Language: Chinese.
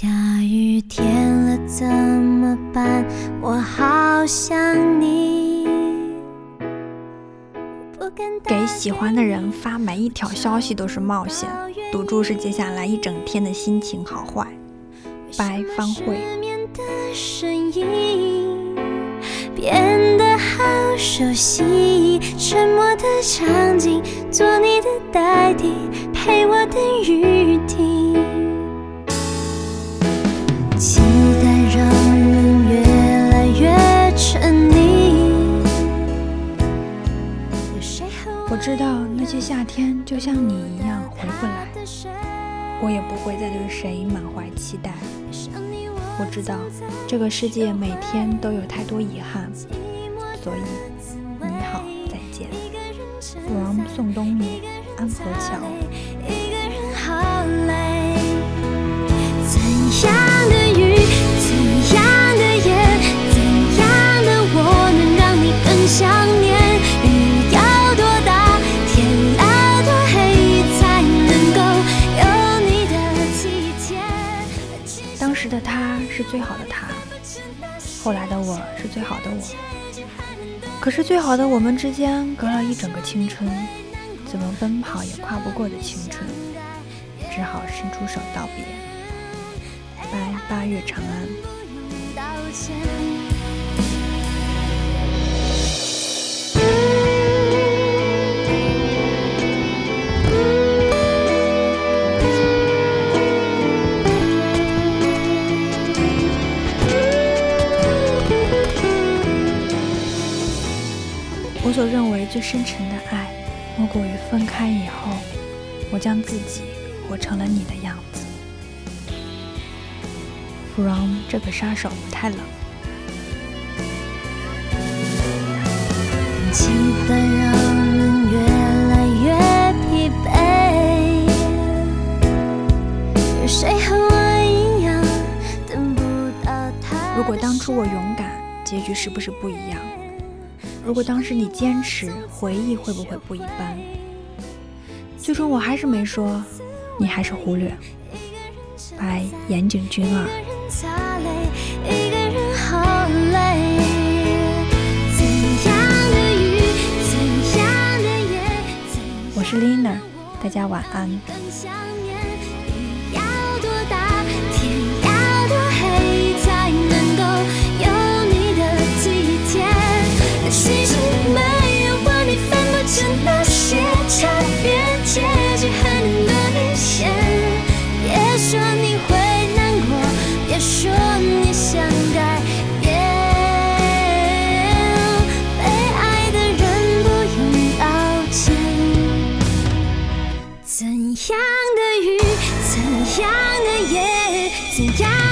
下雨天了怎么办？我好想你。给喜欢的人发每一条消息都是冒险，赌注是接下来一整天的心情好坏。白方慧。变得好熟悉，沉默的场景，做你的代替，陪我等雨停。知道那些夏天就像你一样回不来，我也不会再对谁满怀期待。我知道这个世界每天都有太多遗憾，所以你好，再见。from 宋冬野，安河桥。最好的他，后来的我是最好的我。可是最好的我们之间隔了一整个青春，怎么奔跑也跨不过的青春，只好伸出手道别。拜八月长安。我所认为最深沉的爱，莫过于分开以后，我将自己活成了你的样子。From 这个杀手不太冷。如果当初我勇敢，结局是不是不一样？如果当时你坚持，回忆会不会不一般？最终我还是没说，你还是忽略。拜岩井俊二。我是 Lina，大家晚安。见那些差别，结局很明显。别说你会难过，别说你想改变。被爱的人不用道歉。怎样的雨，怎样的夜，怎样？